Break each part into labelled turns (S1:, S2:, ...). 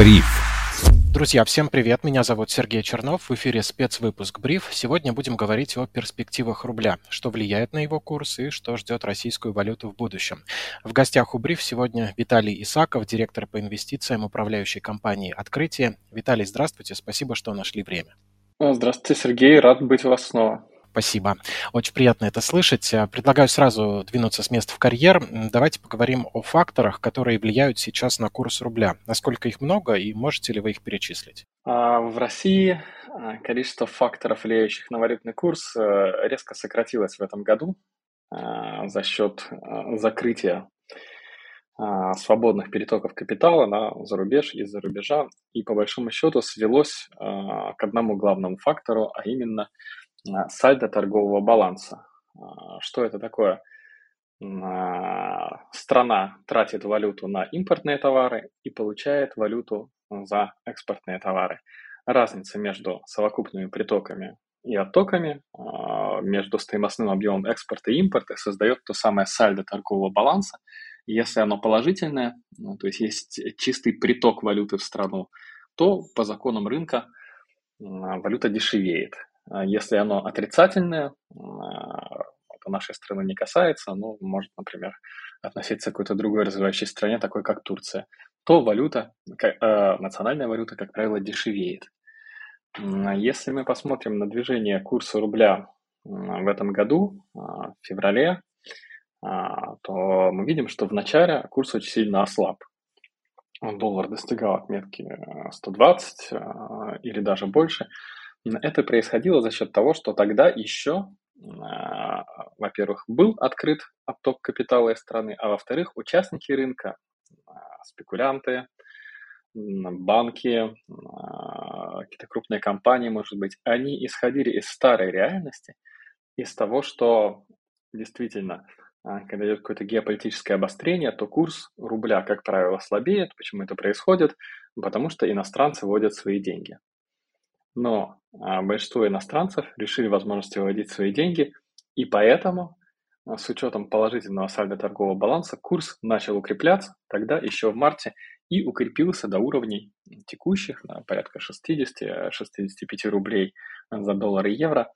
S1: Бриф.
S2: Друзья, всем привет! Меня зовут Сергей Чернов. В эфире спецвыпуск «Бриф». Сегодня будем говорить о перспективах рубля, что влияет на его курс и что ждет российскую валюту в будущем. В гостях у «Бриф» сегодня Виталий Исаков, директор по инвестициям управляющей компании «Открытие». Виталий, здравствуйте, спасибо, что нашли время.
S3: Здравствуйте, Сергей, рад быть у вас снова.
S2: Спасибо. Очень приятно это слышать. Э, предлагаю сразу двинуться с места в карьер. Давайте поговорим о факторах, которые влияют сейчас на курс рубля. Насколько их много и можете ли вы их перечислить?
S3: А, в России а, количество факторов, влияющих на валютный курс, э, резко сократилось в этом году а, за счет закрытия свободных перетоков капитала на зарубеж и за рубежа. И по большому счету свелось к одному главному фактору, а именно – сальдо торгового баланса. А, что это такое? А, страна тратит валюту на импортные товары и получает валюту за экспортные товары. Разница между совокупными притоками и оттоками, между стоимостным объемом экспорта и импорта создает то самое сальдо торгового баланса. Если оно положительное, ну, то есть есть чистый приток валюты в страну, то по законам рынка валюта дешевеет. А если оно отрицательное, а, это нашей страны не касается, но может, например, относиться к какой-то другой развивающей стране, такой как Турция, то валюта, э, национальная валюта, как правило, дешевеет. Если мы посмотрим на движение курса рубля в этом году, в феврале, то мы видим, что в начале курс очень сильно ослаб. Доллар достигал отметки 120 или даже больше – это происходило за счет того, что тогда еще, а, во-первых, был открыт отток капитала из страны, а во-вторых, участники рынка, а, спекулянты, банки, а, какие-то крупные компании, может быть, они исходили из старой реальности, из того, что действительно, когда идет какое-то геополитическое обострение, то курс рубля, как правило, слабеет. Почему это происходит? Потому что иностранцы вводят свои деньги. Но а, большинство иностранцев решили возможности выводить свои деньги, и поэтому а, с учетом положительного сальдо торгового баланса курс начал укрепляться тогда еще в марте и укрепился до уровней текущих, порядка 60-65 рублей за доллар и евро,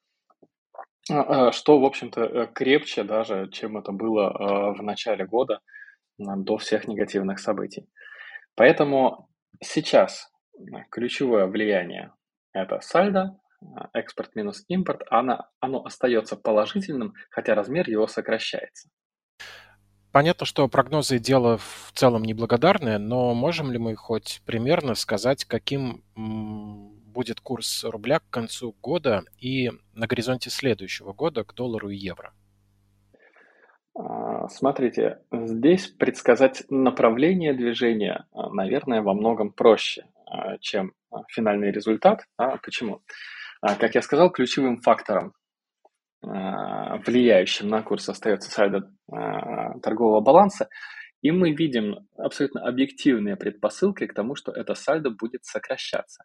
S3: а, что, в общем-то, э, крепче даже, чем это было в начале года до всех негативных событий. Поэтому сейчас ключевое влияние это сальдо, а, экспорт минус импорт, оно, оно остается положительным, хотя размер его сокращается.
S2: Понятно, что прогнозы дело в целом неблагодарное, но можем ли мы хоть примерно сказать, каким будет курс рубля к концу года и на горизонте следующего года к доллару и евро?
S3: А, смотрите, здесь предсказать направление движения, а, наверное, во многом проще, чем а, финальный результат. А почему? А, как я сказал, ключевым фактором, а, влияющим на курс, остается сальдо торгового баланса. И мы видим абсолютно объективные предпосылки к тому, что это сальдо будет сокращаться.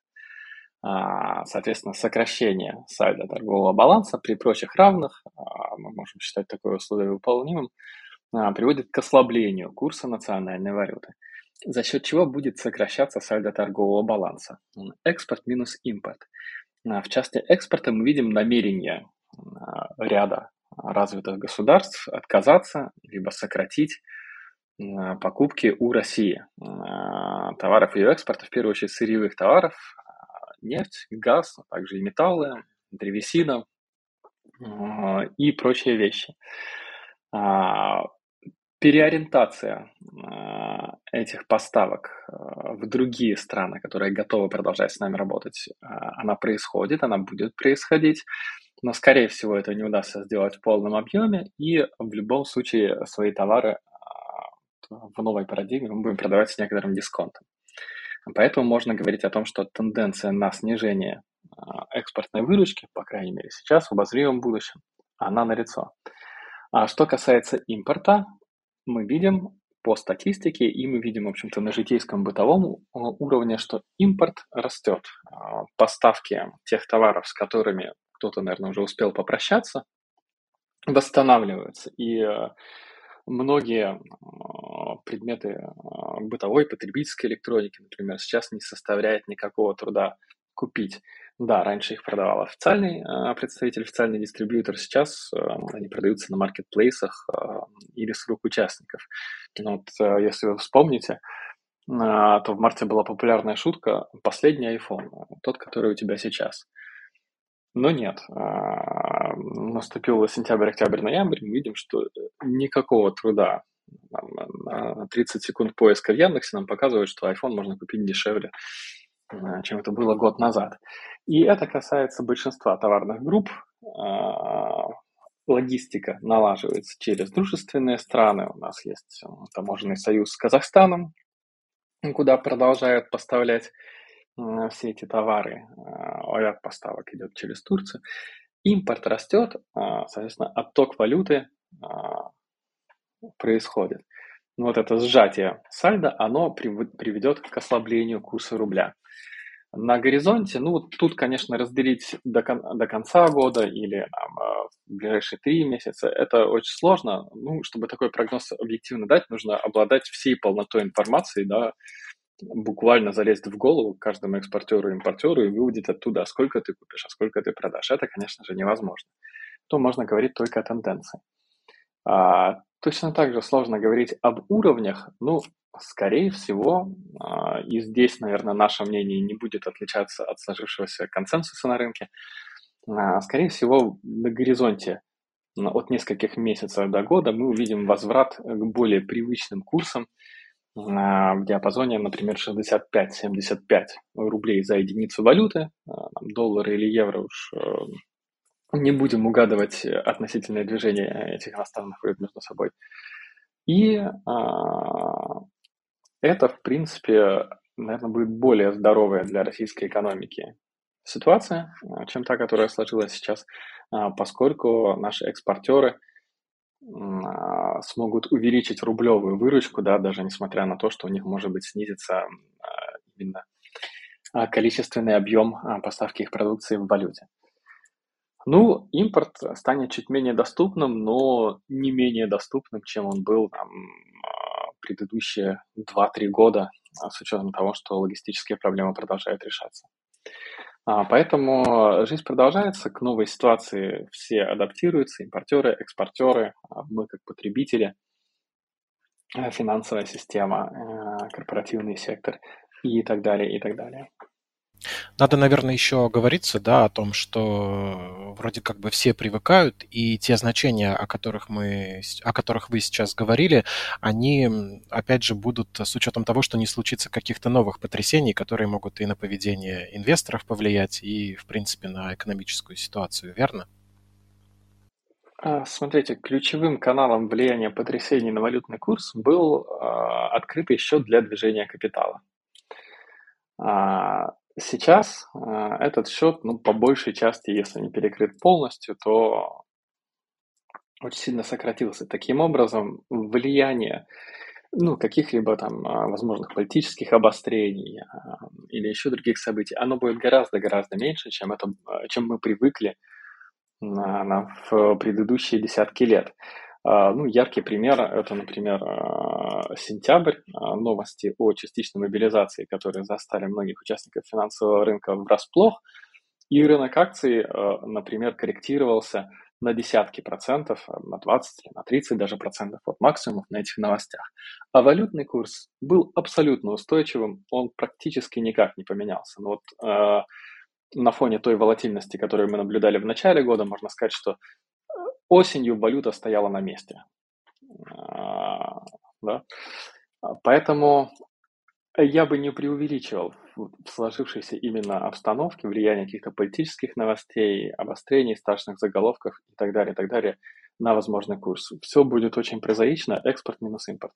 S3: Соответственно, сокращение сальдо торгового баланса при прочих равных, мы можем считать такое условие выполнимым, приводит к ослаблению курса национальной валюты за счет чего будет сокращаться сальдо торгового баланса. Экспорт минус импорт. А, в части экспорта мы видим намерение а, ряда развитых государств отказаться либо сократить а, покупки у России товаров ее экспорта, в первую очередь сырьевых товаров, нефть, газ, а также и металлы, древесина и прочие вещи переориентация а, этих поставок а, в другие страны, которые готовы продолжать с нами работать, а, она происходит, она будет происходить, но, скорее всего, это не удастся сделать в полном объеме, и в любом случае свои товары в новой парадигме мы будем продавать с некоторым дисконтом. Поэтому можно говорить о том, что тенденция на снижение экспортной выручки, по крайней мере сейчас, в обозримом будущем, она налицо. А что касается импорта, мы видим по статистике, и мы видим, в общем-то, на житейском бытовом э, уровне, что импорт растет. А, поставки тех товаров, с которыми кто-то, наверное, уже успел попрощаться, восстанавливаются. И э, многие э, предметы бытовой потребительской электроники, например, сейчас не составляет никакого труда купить. Да, раньше их продавал официальный э, представитель, официальный дистрибьютор. Сейчас э, они продаются на маркетплейсах э, или с рук участников. Но вот, э, если вы вспомните, э, то в марте была популярная шутка «последний iPhone», тот, который у тебя сейчас. Но нет, э, наступил сентябрь, октябрь, ноябрь, мы видим, что никакого труда. На 30 секунд поиска в Яндексе нам показывает, что iPhone можно купить дешевле Э, чем это было год назад. И это касается большинства товарных групп. А, логистика налаживается через дружественные страны. У нас есть э, таможенный союз с Казахстаном, куда продолжают поставлять э, все эти товары. Ряд поставок идет через Турцию. Импорт растет, соответственно, отток валюты происходит. Вот это сжатие сальда, оно приведет к ослаблению курса рубля на горизонте, ну, вот тут, конечно, разделить до, кон- до конца года или там, э, в ближайшие три месяца, это очень сложно. Ну, чтобы такой прогноз объективно дать, нужно обладать всей полнотой информации, да, буквально залезть в голову каждому экспортеру и импортеру и выудить оттуда, сколько ты купишь, а сколько ты продашь. Это, конечно же, невозможно. То можно говорить только о тенденции. А, точно так же сложно говорить об уровнях. Ну, Скорее всего, а, и здесь, наверное, наше мнение не будет отличаться от сложившегося консенсуса на рынке, а, скорее всего, на горизонте от нескольких месяцев до года мы увидим возврат к более привычным курсам а, в диапазоне, например, 65-75 рублей за единицу валюты, доллары или евро уж э, не будем угадывать относительное движение этих иностранных валют между собой. И это, в принципе, наверное, будет более здоровая для российской экономики ситуация, а, чем та, которая сложилась сейчас, а, поскольку наши экспортеры а, смогут увеличить рублевую выручку, да, даже несмотря на то, что у них, может быть, снизится именно количественный объем поставки их продукции в валюте. Ну, импорт станет чуть менее доступным, но не менее доступным, чем он был там, предыдущие 2-3 года, а, с учетом того, что логистические проблемы продолжают решаться. А, поэтому жизнь продолжается, к новой ситуации все адаптируются, импортеры, экспортеры, а, мы как потребители, финансовая система, корпоративный сектор и так далее, и так далее.
S2: Надо, наверное, еще оговориться, да, о том, что вроде как бы все привыкают, и те значения, о которых мы, о которых вы сейчас говорили, они, опять же, будут с учетом того, что не случится каких-то новых потрясений, которые могут и на поведение инвесторов повлиять, и, в принципе, на экономическую ситуацию, верно?
S3: А, смотрите, ключевым каналом влияния потрясений на валютный курс был э, открытый счет для движения капитала. Сейчас э, этот счет, ну, по большей части, если не перекрыт полностью, то очень сильно сократился. Таким образом, влияние ну, каких-либо там а, возможных политических обострений а, или еще других событий, оно будет гораздо-гораздо меньше, чем, это, чем мы привыкли на, в предыдущие десятки лет. А, ну, яркий пример – это, например, а, сентябрь, а, новости о частичной мобилизации, которые застали многих участников финансового рынка врасплох, и рынок акций, например, корректировался на десятки процентов, на 20 или на 30 даже процентов от максимумов на этих новостях. А валютный курс был абсолютно устойчивым, он практически никак не поменялся. Но вот э, на фоне той волатильности, которую мы наблюдали в начале года, можно сказать, что осенью валюта стояла на месте. А, да? Поэтому я бы не преувеличивал в сложившейся именно обстановке влияние каких-то политических новостей, обострений, страшных заголовков и так далее, и так далее на возможный курс. Все будет очень прозаично, экспорт минус импорт.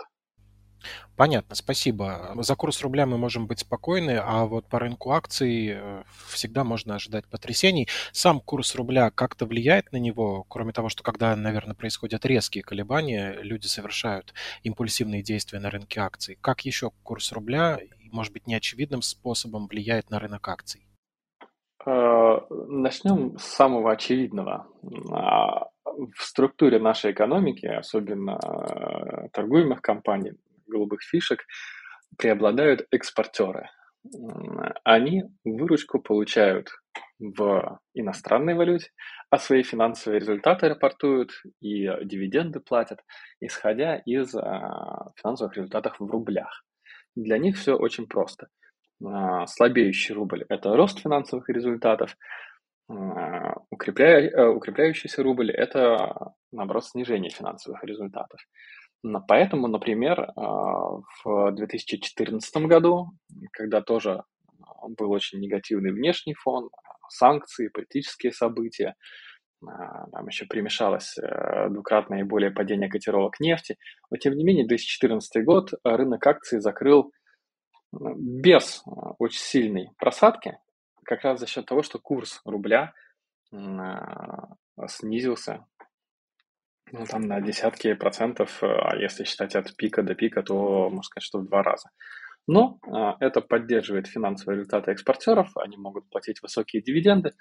S2: Понятно, спасибо. За курс рубля мы можем быть спокойны, а вот по рынку акций э, всегда можно ожидать потрясений. Сам курс рубля как-то влияет на него, кроме того, что когда, наверное, происходят резкие колебания, люди совершают импульсивные действия на рынке акций. Как еще курс рубля, может быть, неочевидным способом влияет на рынок акций?
S3: Э, Начнем с самого очевидного. А, в структуре нашей экономики, особенно э, торгуемых компаний, голубых фишек, преобладают экспортеры. Они выручку получают в иностранной валюте, а свои финансовые результаты рапортуют и дивиденды платят, исходя из а, финансовых результатов в рублях. Для них все очень просто. А, слабеющий рубль – это рост финансовых результатов, а, укрепляя, э, укрепляющийся рубль – это, наоборот, снижение финансовых результатов. Поэтому, например, в 2014 году, когда тоже был очень негативный внешний фон, санкции, политические события, а, там еще примешалось э, двукратное и более падение котировок нефти. Но, тем не менее, 2014 год рынок акций закрыл без очень сильной просадки, как раз за счет того, что курс рубля снизился ну, там на десятки процентов, а если считать от пика до пика, то можно сказать, что в два раза. Но а, это поддерживает финансовые результаты экспортеров, они могут платить высокие дивиденды,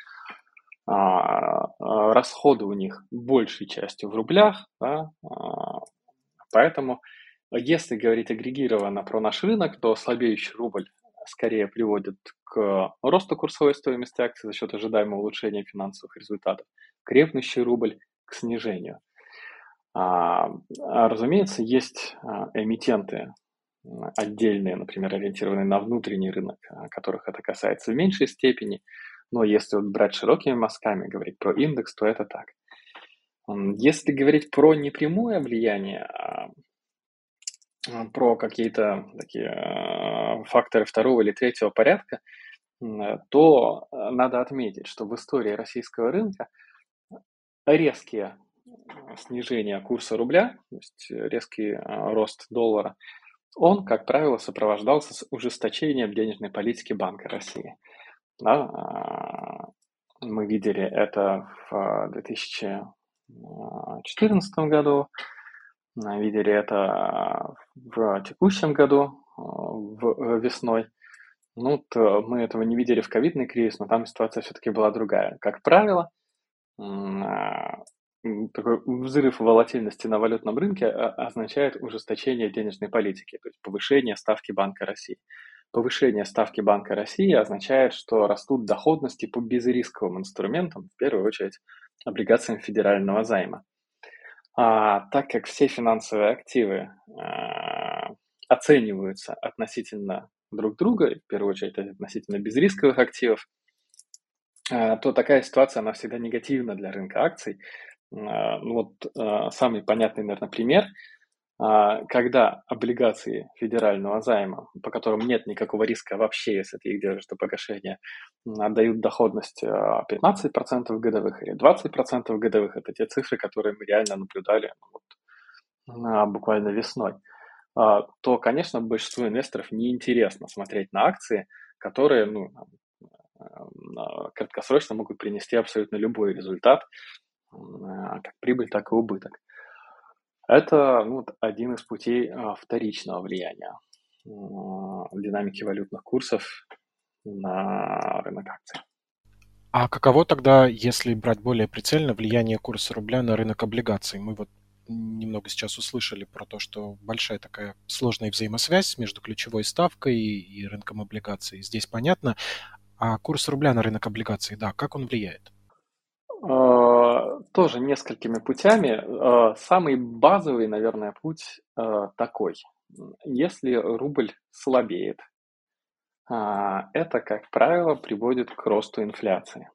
S3: а, а, расходы у них большей частью в рублях, да, поэтому если говорить агрегированно про наш рынок, то слабеющий рубль скорее приводит к росту курсовой стоимости акций за счет ожидаемого улучшения финансовых результатов, крепнущий рубль к снижению. А, разумеется, есть эмитенты отдельные, например, ориентированные на внутренний рынок, а, которых это касается в меньшей степени. Но если вот брать широкими мазками, говорить про индекс, то это так. Если говорить про непрямое влияние, а, а, про какие-то такие факторы второго или третьего порядка, то надо отметить, что в истории российского рынка резкие снижения курса рубля, то есть резкий рост доллара – он, как правило, сопровождался с ужесточением денежной политики Банка России. Да, а, мы видели это в 2014 году, видели это в текущем году, в весной. Ну, то мы этого не видели в ковидный кризис, но там ситуация все-таки была другая. Как правило, а, такой взрыв волатильности на валютном рынке а, означает ужесточение денежной политики, то есть повышение ставки Банка России. Повышение ставки Банка России означает, что растут доходности по безрисковым инструментам, в первую очередь облигациям федерального займа. А, так как все финансовые активы а, оцениваются относительно друг друга, в первую очередь относительно безрисковых активов, а, то такая ситуация, она всегда негативна для рынка акций, ну вот а, самый понятный, наверное, пример, а, когда облигации федерального займа, по которым нет никакого риска вообще, если ты их держишь до погашения, отдают доходность 15% годовых или 20% годовых, это те цифры, которые мы реально наблюдали ну вот, буквально весной, то, конечно, большинству инвесторов неинтересно смотреть на акции, которые ну, краткосрочно могут принести абсолютно любой результат, а, как прибыль, так и убыток. Это ну, один из путей а, вторичного влияния динамики валютных курсов на рынок акций.
S2: А каково тогда, если брать более прицельно, влияние курса рубля на рынок облигаций? Мы вот немного сейчас услышали про то, что большая такая сложная взаимосвязь между ключевой ставкой и рынком облигаций. Здесь понятно. А курс рубля на рынок облигаций, да, как он влияет?
S3: А, тоже несколькими путями. А, самый базовый, наверное, путь а, такой. Если рубль слабеет, это, как правило, приводит к росту инфляции.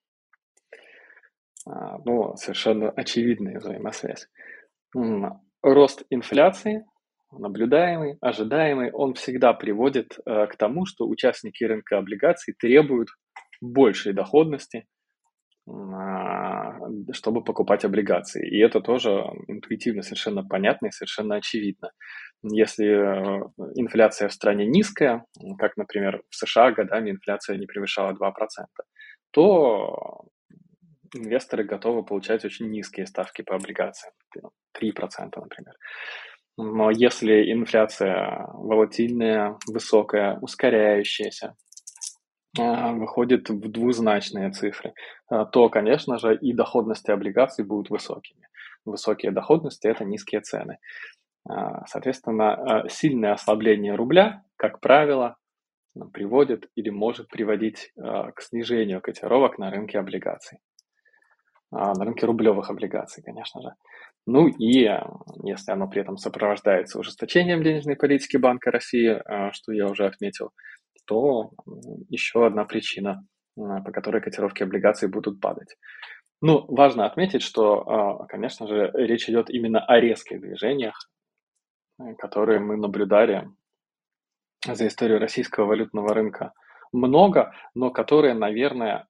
S3: Ну, совершенно очевидная взаимосвязь. Рост инфляции, наблюдаемый, ожидаемый, он всегда приводит к тому, что участники рынка облигаций требуют большей доходности чтобы покупать облигации. И это тоже интуитивно совершенно понятно и совершенно очевидно. Если э, инфляция в стране низкая, как, например, в США годами инфляция не превышала 2%, то инвесторы готовы получать очень низкие ставки по облигациям, 3%, например. Но если инфляция волатильная, высокая, ускоряющаяся, а, выходит в двузначные цифры, а, то, конечно же, и доходности облигаций будут высокими. Высокие доходности – это низкие цены. Соответственно, сильное ослабление рубля, как правило, приводит или может приводить к снижению котировок на рынке облигаций. На рынке рублевых облигаций, конечно же. Ну и если оно при этом сопровождается ужесточением денежной политики Банка России, что я уже отметил, то еще одна причина, по которой котировки облигаций будут падать. Ну, важно отметить, что, конечно же, речь идет именно о резких движениях, э, которые мы наблюдали за историю российского валютного рынка много, но которые, наверное,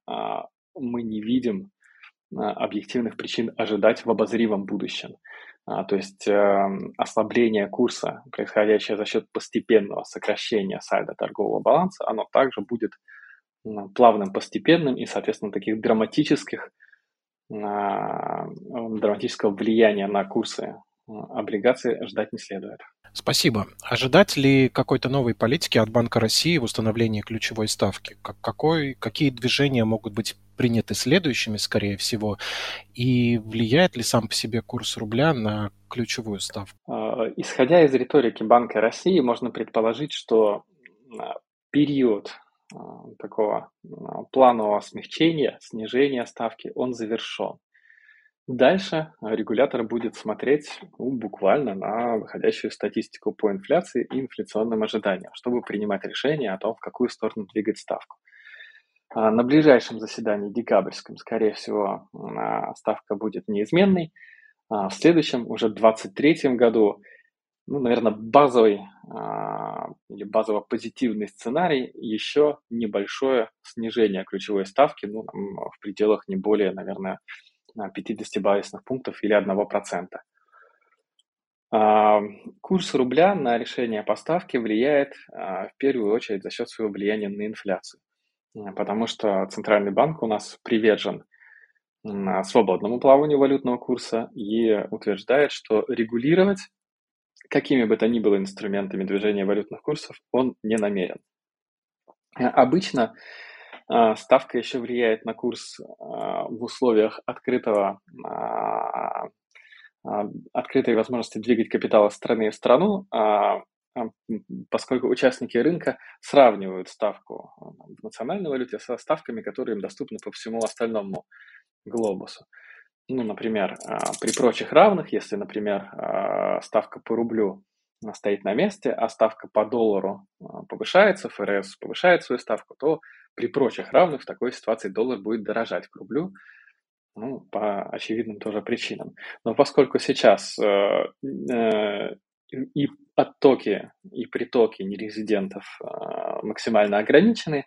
S3: мы не видим объективных причин ожидать в обозримом будущем. А, то есть эм, ослабление курса, происходящее за счет постепенного сокращения сальда торгового баланса, оно также будет плавным, постепенным и, соответственно, таких драматических, а, драматического влияния на курсы облигаций ждать не следует.
S2: Спасибо. Ожидать ли какой-то новой политики от Банка России в установлении ключевой ставки? Как, какой, какие движения могут быть приняты следующими, скорее всего? И влияет ли сам по себе курс рубля на ключевую ставку?
S3: А, исходя из риторики Банка России, можно предположить, что а, период а, такого планового смягчения, снижения ставки, он завершен. Дальше регулятор будет смотреть ну, буквально на выходящую статистику по инфляции и инфляционным ожиданиям, чтобы принимать решение о том, в какую сторону двигать ставку. А на ближайшем заседании декабрьском, скорее всего, ставка будет неизменной. А в следующем, уже в 2023 году, ну, наверное, базовый а, или базово-позитивный сценарий еще небольшое снижение ключевой ставки, ну, в пределах не более, наверное, 50 базисных пунктов или 1%. А, курс рубля на решение поставки влияет а, в первую очередь за счет своего влияния на инфляцию, потому что Центральный банк у нас привержен свободному плаванию валютного курса и утверждает, что регулировать какими бы то ни было инструментами движения валютных курсов он не намерен. Обычно а, ставка еще влияет на курс а, в условиях открытого, а, открытой возможности двигать капитал из страны в страну, поскольку участники рынка сравнивают ставку в национальной валюте со ставками, которые им доступны по всему остальному глобусу. Ну, например, при прочих равных, если, например, ставка по рублю стоит на месте, а ставка по доллару повышается, ФРС повышает свою ставку, то при прочих равных в такой ситуации доллар будет дорожать к рублю, ну, по очевидным тоже причинам. Но поскольку сейчас э, э, и оттоки, и притоки нерезидентов э, максимально ограничены,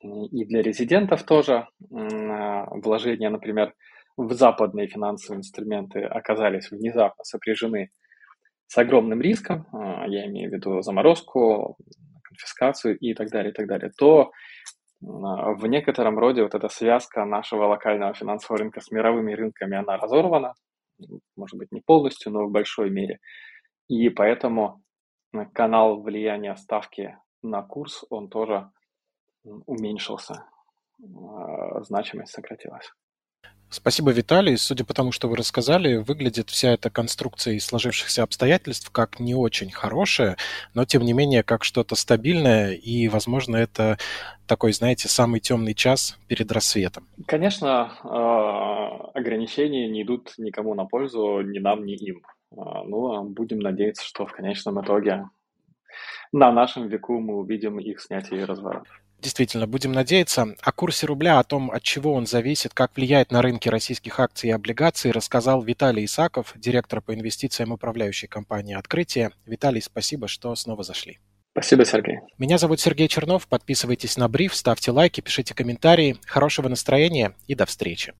S3: и для резидентов тоже э, вложения, например, в западные финансовые инструменты оказались внезапно сопряжены с огромным риском, э, я имею в виду заморозку, конфискацию и так далее, и так далее, то в некотором роде вот эта связка нашего локального финансового рынка с мировыми рынками, она разорвана, может быть, не полностью, но в большой мере. И поэтому канал влияния ставки на курс, он тоже уменьшился, а, значимость сократилась.
S2: Спасибо, Виталий. Судя по тому, что вы рассказали, выглядит вся эта конструкция из сложившихся обстоятельств как не очень хорошая, но тем не менее как что-то стабильное, и, возможно, это такой, знаете, самый темный час перед рассветом.
S3: Конечно, а, ограничения не идут никому на пользу, ни нам, ни им. А, ну, будем надеяться, что в конечном итоге на нашем веку мы увидим их снятие и разворот.
S2: Действительно, будем надеяться. О курсе рубля, о том, от чего он зависит, как влияет на рынки российских акций и облигаций, рассказал Виталий Исаков, директор по инвестициям управляющей компании «Открытие». Виталий, спасибо, что снова зашли.
S3: Спасибо, Сергей.
S2: Меня зовут Сергей Чернов. Подписывайтесь на бриф, ставьте лайки, пишите комментарии. Хорошего настроения и до встречи.